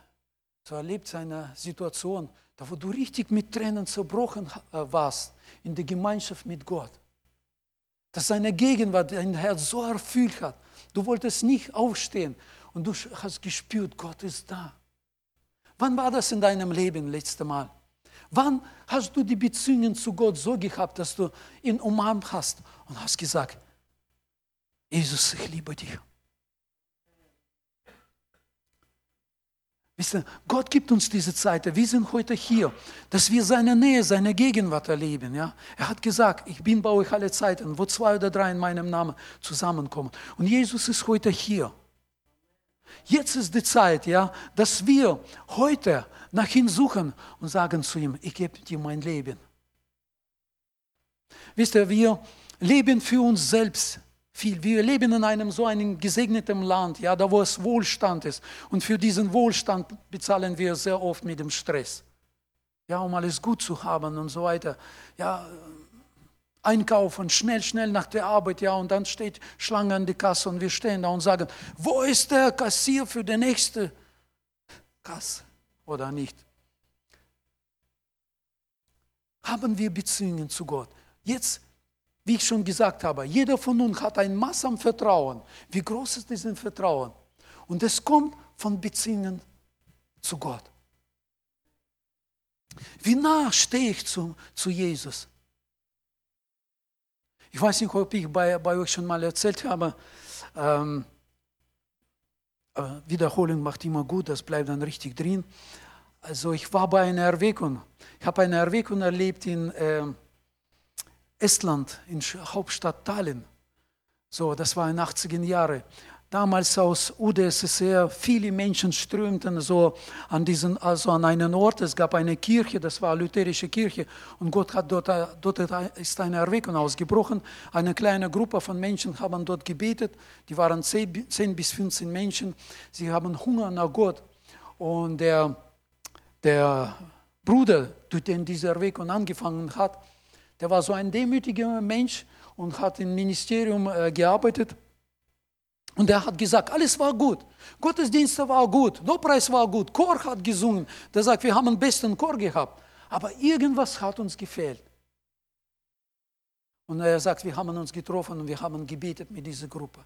so erlebt eine Situation, da wo du richtig mit Tränen zerbrochen äh, warst in der Gemeinschaft mit Gott? Dass seine Gegenwart dein Herz so erfüllt hat. Du wolltest nicht aufstehen und du hast gespürt, Gott ist da. Wann war das in deinem Leben letzte Mal? Wann hast du die Beziehungen zu Gott so gehabt, dass du ihn umarmt hast und hast gesagt, Jesus, ich liebe dich. Wisst ihr, Gott gibt uns diese Zeit. Wir sind heute hier, dass wir seine Nähe, seine Gegenwart erleben. Ja? Er hat gesagt, ich bin bei euch alle Zeiten, wo zwei oder drei in meinem Namen zusammenkommen. Und Jesus ist heute hier. Jetzt ist die Zeit, ja, dass wir heute nach ihm suchen und sagen zu ihm, ich gebe dir mein Leben. Wisst ihr, wir leben für uns selbst viel. Wir leben in einem so einem gesegneten Land, ja, da wo es Wohlstand ist. Und für diesen Wohlstand bezahlen wir sehr oft mit dem Stress. Ja, um alles gut zu haben und so weiter. Ja, einkaufen, schnell, schnell nach der Arbeit, ja, und dann steht Schlange an die Kasse und wir stehen da und sagen, wo ist der Kassier für die nächste Kasse oder nicht? Haben wir Beziehungen zu Gott? Jetzt, wie ich schon gesagt habe, jeder von uns hat ein Maß am Vertrauen. Wie groß ist dieses Vertrauen? Und es kommt von Beziehungen zu Gott. Wie nah stehe ich zu, zu Jesus? Ich weiß nicht, ob ich bei, bei euch schon mal erzählt habe. Ähm, äh, Wiederholung macht immer gut, das bleibt dann richtig drin. Also ich war bei einer Erweckung. Ich habe eine Erweckung erlebt in äh, Estland, in Hauptstadt Tallinn. So, das war in den 80er Jahren damals aus UdSSR, viele Menschen strömten so an, diesen, also an einen Ort. Es gab eine Kirche, das war eine lutherische Kirche. Und Gott hat dort, dort ist eine Erweckung ausgebrochen. Eine kleine Gruppe von Menschen haben dort gebetet. Die waren 10, 10 bis 15 Menschen. Sie haben Hunger nach Gott. Und der, der Bruder, durch den dieser Erweckung angefangen hat, der war so ein demütiger Mensch und hat im Ministerium äh, gearbeitet. Und er hat gesagt, alles war gut. Gottesdienste war gut, Lobpreis war gut, Chor hat gesungen. Der sagt, wir haben den besten Chor gehabt. Aber irgendwas hat uns gefehlt. Und er sagt, wir haben uns getroffen und wir haben gebetet mit dieser Gruppe.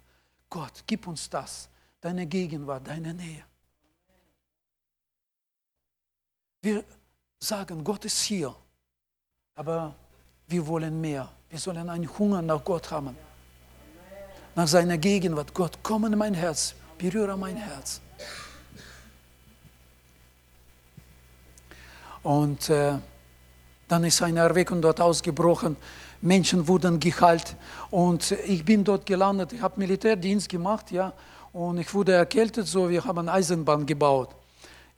Gott, gib uns das, deine Gegenwart, deine Nähe. Wir sagen, Gott ist hier, aber wir wollen mehr. Wir sollen einen Hunger nach Gott haben, nach seiner Gegenwart. Gott, komm in mein Herz, berühre mein Herz. Und äh, dann ist eine Erweckung dort ausgebrochen. Menschen wurden geheilt und ich bin dort gelandet. Ich habe Militärdienst gemacht, ja, und ich wurde erkältet, so wir haben eine Eisenbahn gebaut.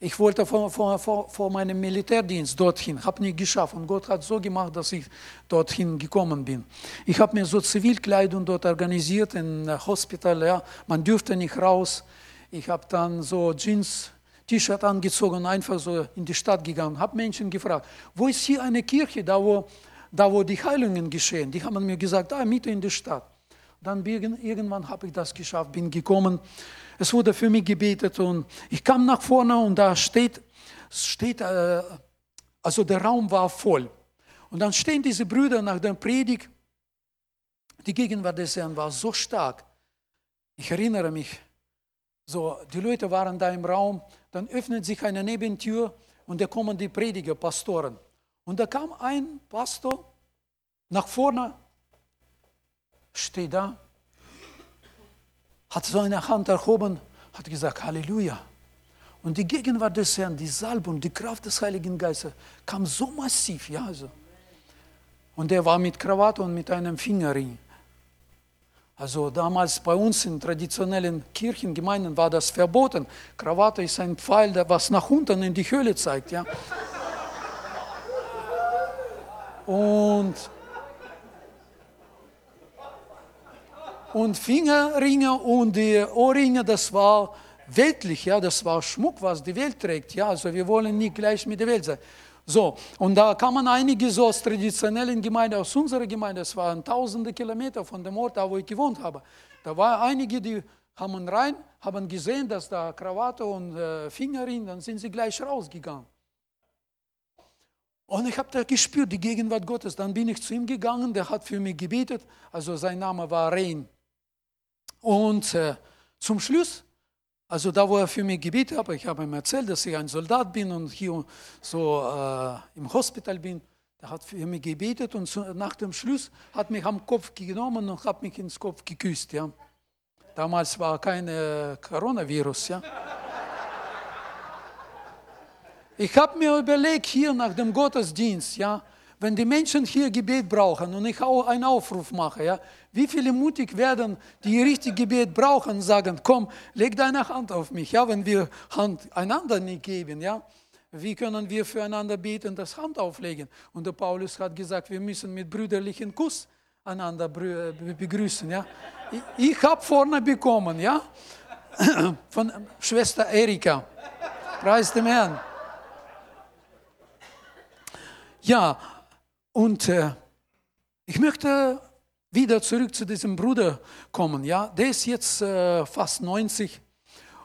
Ich wollte vor, vor, vor, vor meinem Militärdienst dorthin, habe nicht geschafft. Und Gott hat so gemacht, dass ich dorthin gekommen bin. Ich habe mir so Zivilkleidung dort organisiert in Hospital. Ja. Man dürfte nicht raus. Ich habe dann so Jeans, T-Shirt angezogen und einfach so in die Stadt gegangen. Habe Menschen gefragt, wo ist hier eine Kirche, da wo, da wo die Heilungen geschehen? Die haben mir gesagt, da Mitte in der Stadt. Dann irgendwann habe ich das geschafft, bin gekommen. Es wurde für mich gebetet und ich kam nach vorne und da steht, steht äh, also der Raum war voll. Und dann stehen diese Brüder nach der Predigt. Die Gegenwart des Herrn war so stark. Ich erinnere mich, so, die Leute waren da im Raum, dann öffnet sich eine Nebentür und da kommen die Prediger, Pastoren. Und da kam ein Pastor nach vorne, steht da hat seine Hand erhoben, hat gesagt, Halleluja. Und die Gegenwart des Herrn, die Salbung, die Kraft des Heiligen Geistes kam so massiv. Ja, also. Und er war mit Krawatte und mit einem Fingerring. Also damals bei uns in traditionellen Kirchengemeinden war das verboten. Krawatte ist ein Pfeil, der was nach unten in die Höhle zeigt. Ja. Und und Fingerringe und die Ohrringe, das war weltlich, ja, das war Schmuck, was die Welt trägt. Ja, also wir wollen nicht gleich mit der Welt sein. So, und da kamen einige so aus traditionellen Gemeinden, aus unserer Gemeinde, es waren tausende Kilometer von dem Ort, da wo ich gewohnt habe. Da waren einige, die haben rein, haben gesehen, dass da Krawatte und äh, Fingerring, dann sind sie gleich rausgegangen. Und ich habe da gespürt, die Gegenwart Gottes. Dann bin ich zu ihm gegangen, der hat für mich gebetet. Also sein Name war Rein. Und äh, zum Schluss, also da, wo er für mich gebetet hat, ich habe ihm erzählt, dass ich ein Soldat bin und hier so äh, im Hospital bin. Er hat für mich gebetet und nach dem Schluss hat mich am Kopf genommen und hat mich ins Kopf geküsst. Ja. Damals war kein äh, Coronavirus. Ja. Ich habe mir überlegt, hier nach dem Gottesdienst, ja, wenn die Menschen hier Gebet brauchen und ich auch einen Aufruf mache, ja, wie viele mutig werden, die richtig Gebet brauchen, sagen, komm, leg deine Hand auf mich, ja, wenn wir Hand einander nicht geben, ja. Wie können wir füreinander beten, das Hand auflegen? Und der Paulus hat gesagt, wir müssen mit brüderlichen Kuss einander begrüßen, ja. Ich, ich habe vorne bekommen, ja, *clears throat* von Schwester Erika. Preis dem Herrn. Ja, und äh, ich möchte wieder zurück zu diesem Bruder kommen. Ja, der ist jetzt äh, fast 90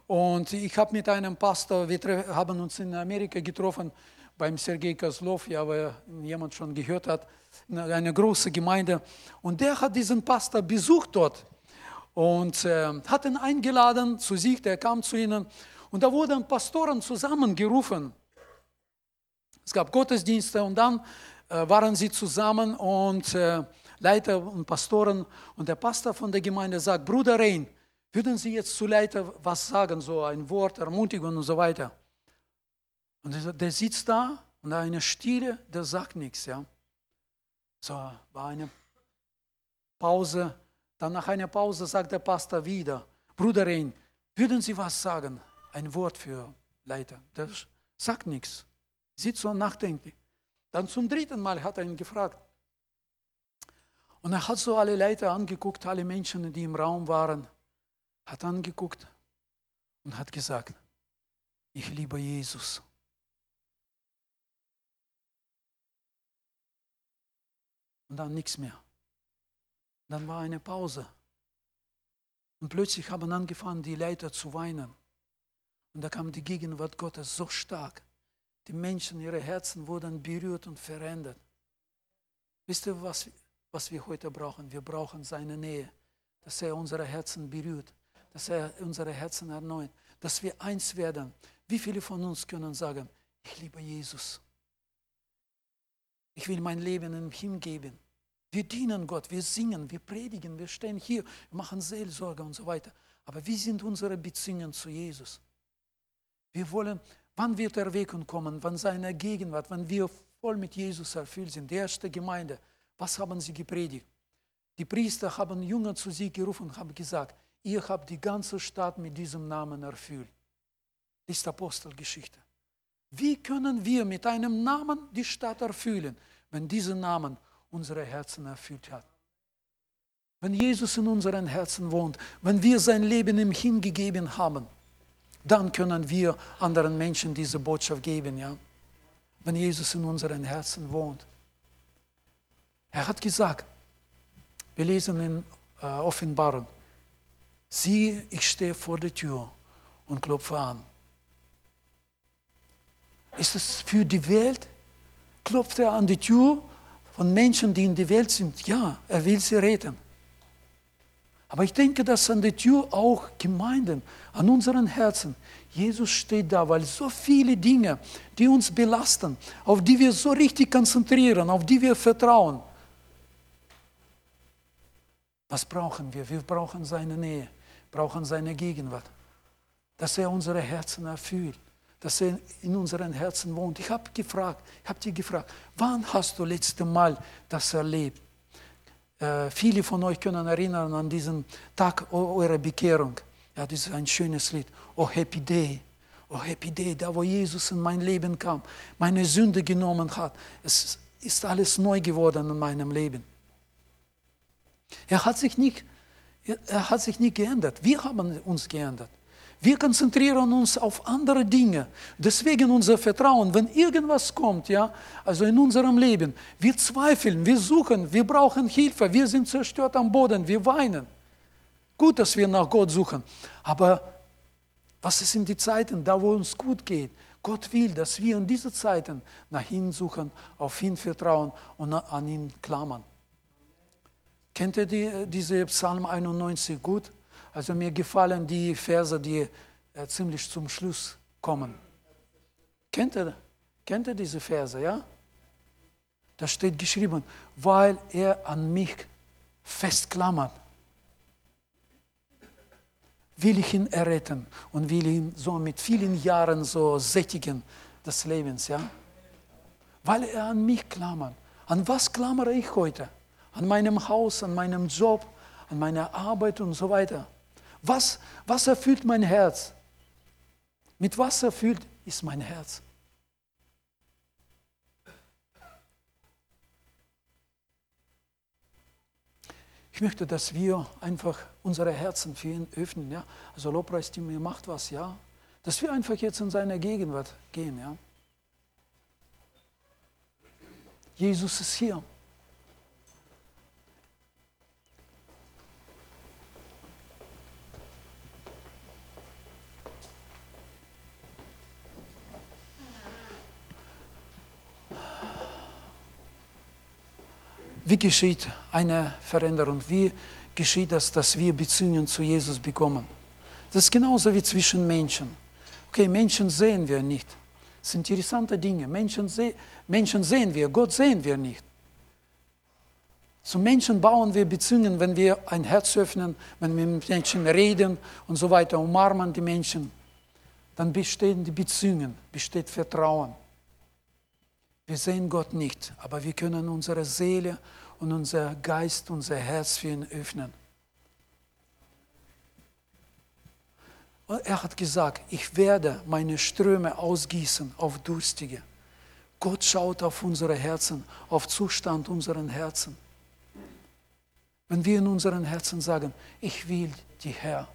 und ich habe mit einem Pastor, wir haben uns in Amerika getroffen beim Sergei Kozlov, ja, weil jemand schon gehört hat, eine große Gemeinde. Und der hat diesen Pastor besucht dort und äh, hat ihn eingeladen zu sich, der kam zu ihnen und da wurden Pastoren zusammengerufen. Es gab Gottesdienste und dann waren sie zusammen und äh, Leiter und Pastoren und der Pastor von der Gemeinde sagt, Bruder Rein, würden Sie jetzt zu Leiter was sagen, so ein Wort, Ermutigung und so weiter. Und der, sitzt da und eine Stille, der sagt nichts. Ja. So war eine Pause. Dann nach einer Pause sagt der Pastor wieder, Bruder Rein, würden Sie was sagen? Ein Wort für Leiter. Der sagt nichts. Sitzt so nachdenklich. Dann zum dritten Mal hat er ihn gefragt. Und er hat so alle Leute angeguckt, alle Menschen, die im Raum waren, hat angeguckt und hat gesagt, ich liebe Jesus. Und dann nichts mehr. Dann war eine Pause. Und plötzlich haben angefangen, die Leiter zu weinen. Und da kam die Gegenwart Gottes so stark. Die Menschen, ihre Herzen wurden berührt und verändert. Wisst ihr, was, was wir heute brauchen? Wir brauchen seine Nähe, dass er unsere Herzen berührt, dass er unsere Herzen erneuert, dass wir eins werden. Wie viele von uns können sagen, ich liebe Jesus. Ich will mein Leben ihm hingeben. Wir dienen Gott, wir singen, wir predigen, wir stehen hier, wir machen Seelsorge und so weiter. Aber wie sind unsere Beziehungen zu Jesus? Wir wollen, wann wird Erweckung kommen, wann seine Gegenwart, wann wir voll mit Jesus erfüllt sind. Die erste Gemeinde, was haben sie gepredigt? Die Priester haben Jünger zu sich gerufen und haben gesagt, ihr habt die ganze Stadt mit diesem Namen erfüllt. Das ist Apostelgeschichte. Wie können wir mit einem Namen die Stadt erfüllen, wenn dieser Name unsere Herzen erfüllt hat? Wenn Jesus in unseren Herzen wohnt, wenn wir sein Leben ihm hingegeben haben, dann können wir anderen Menschen diese Botschaft geben, ja? Wenn Jesus in unseren Herzen wohnt. Er hat gesagt, wir lesen in äh, Offenbarung, sieh, ich stehe vor der Tür und klopfe an. Ist es für die Welt? Klopft er an die Tür von Menschen, die in der Welt sind? Ja, er will sie retten. Aber ich denke, dass an der Tür auch Gemeinden, an unseren Herzen, Jesus steht da, weil so viele Dinge, die uns belasten, auf die wir so richtig konzentrieren, auf die wir vertrauen. Was brauchen wir? Wir brauchen seine Nähe, brauchen seine Gegenwart, dass er unsere Herzen erfüllt dass er in unseren Herzen wohnt. Ich habe gefragt, ich habe dich gefragt, wann hast du letzte Mal das erlebt? Äh, viele von euch können erinnern an diesen Tag eurer Bekehrung. Ja, das ist ein schönes Lied. Oh Happy Day, oh Happy Day, da wo Jesus in mein Leben kam, meine Sünde genommen hat. Es ist alles neu geworden in meinem Leben. Er hat sich nicht, er hat sich nicht geändert. Wir haben uns geändert. Wir konzentrieren uns auf andere Dinge. Deswegen unser Vertrauen, wenn irgendwas kommt, ja, also in unserem Leben, wir zweifeln, wir suchen, wir brauchen Hilfe, wir sind zerstört am Boden, wir weinen. Gut, dass wir nach Gott suchen. Aber was ist in die Zeiten, da wo uns gut geht? Gott will, dass wir in diesen Zeiten nach ihm suchen, auf ihn vertrauen und an ihn klammern. Kennt ihr die, diese Psalm 91 gut? Also mir gefallen die Verse, die äh, ziemlich zum Schluss kommen. Kennt ihr, kennt ihr diese Verse, ja? Da steht geschrieben, weil er an mich festklammert, will ich ihn erretten und will ihn so mit vielen Jahren so sättigen des Lebens, ja? Weil er an mich klammert. An was klammere ich heute? An meinem Haus, an meinem Job, an meiner Arbeit und so weiter. Was, was erfüllt mein Herz? Mit was erfüllt ist mein Herz? Ich möchte, dass wir einfach unsere Herzen für ihn öffnen. Ja? Also Lobpreisteam, ihr macht was, ja? Dass wir einfach jetzt in seine Gegenwart gehen. Ja? Jesus ist hier. Wie geschieht eine Veränderung? Wie geschieht das, dass wir Beziehungen zu Jesus bekommen? Das ist genauso wie zwischen Menschen. Okay, Menschen sehen wir nicht. Das sind interessante Dinge. Menschen, seh Menschen sehen wir, Gott sehen wir nicht. Zu Menschen bauen wir Beziehungen, wenn wir ein Herz öffnen, wenn wir mit Menschen reden und so weiter, umarmen die Menschen. Dann bestehen die Beziehungen, besteht Vertrauen. Wir sehen Gott nicht, aber wir können unsere Seele und unser Geist, unser Herz für ihn öffnen. Und er hat gesagt, ich werde meine Ströme ausgießen auf Durstige. Gott schaut auf unsere Herzen, auf Zustand unserer Herzen. Wenn wir in unseren Herzen sagen, ich will die Herr,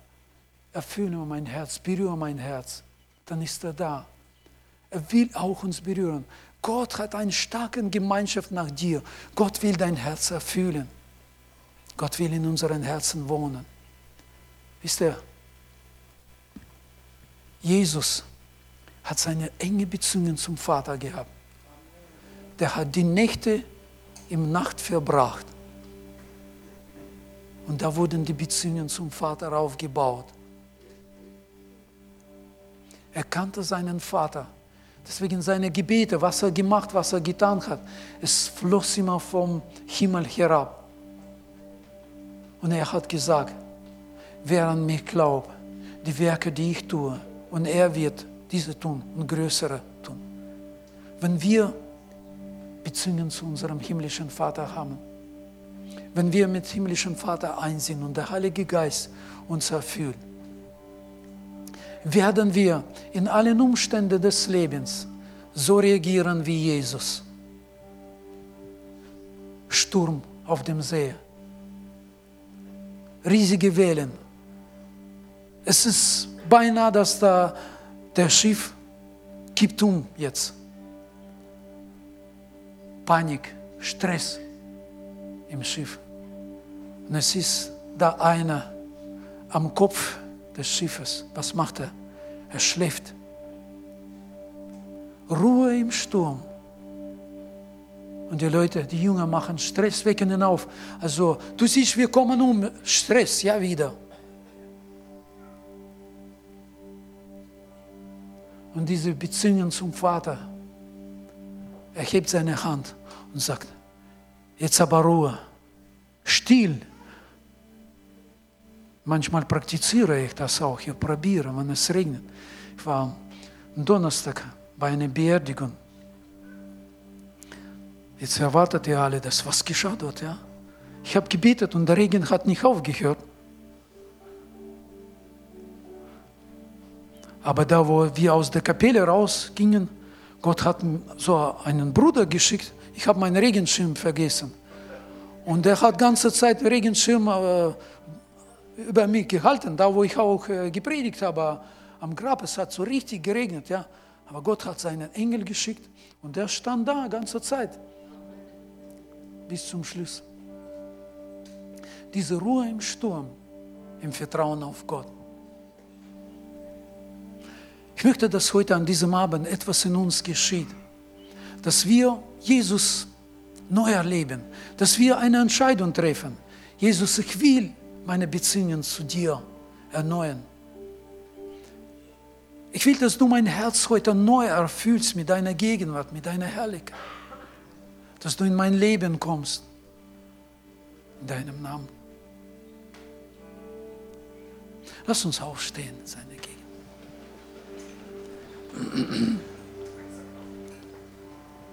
erfülle mein Herz, berühre mein Herz, dann ist er da. Er will auch uns berühren. Gott hat eine starke Gemeinschaft nach dir. Gott will dein Herz erfüllen. Gott will in unseren Herzen wohnen. Wisst ihr, Jesus hat seine enge Beziehung zum Vater gehabt. Der hat die Nächte im Nacht verbracht. Und da wurden die Beziehungen zum Vater aufgebaut. Er kannte seinen Vater. Deswegen seine Gebete, was er gemacht, was er getan hat, es floss immer vom Himmel herab. Und er hat gesagt, wer an mich glaubt, die Werke, die ich tue, und er wird diese tun und größere tun. Wenn wir Beziehungen zu unserem himmlischen Vater haben, wenn wir mit himmlischen Vater einsehen und der Heilige Geist uns erfüllt, werden wir in allen Umständen des Lebens so reagieren wie Jesus. Sturm auf dem See, riesige Wellen. Es ist beinahe, dass da der Schiff kippt um jetzt. Panik, Stress im Schiff. Und es ist da einer am Kopf des Schiffes. Was macht er? Er schläft. Ruhe im Sturm. Und die Leute, die Jünger machen Stress, wecken ihn auf. Also, du siehst, wir kommen um. Stress, ja wieder. Und diese Beziehung zum Vater, er hebt seine Hand und sagt, jetzt aber Ruhe, still. Manchmal praktiziere ich das auch, ich probiere, wenn es regnet. Ich war am Donnerstag bei einer Beerdigung. Jetzt erwartet ihr alle das, was geschah dort, ja? Ich habe gebetet und der Regen hat nicht aufgehört. Aber da, wo wir aus der Kapelle rausgingen, Gott hat so einen Bruder geschickt. Ich habe meinen Regenschirm vergessen. Und der hat ganze Zeit Regenschirm über mich gehalten, da wo ich auch äh, gepredigt habe am Grab. Es hat so richtig geregnet, ja. Aber Gott hat seinen Engel geschickt und der stand da ganze Zeit bis zum Schluss. Diese Ruhe im Sturm, im Vertrauen auf Gott. Ich möchte, dass heute an diesem Abend etwas in uns geschieht, dass wir Jesus neu erleben, dass wir eine Entscheidung treffen. Jesus, ich will meine Beziehungen zu dir erneuern. Ich will, dass du mein Herz heute neu erfüllst mit deiner Gegenwart, mit deiner Herrlichkeit. Dass du in mein Leben kommst. In deinem Namen. Lass uns aufstehen, seine Gegenwart.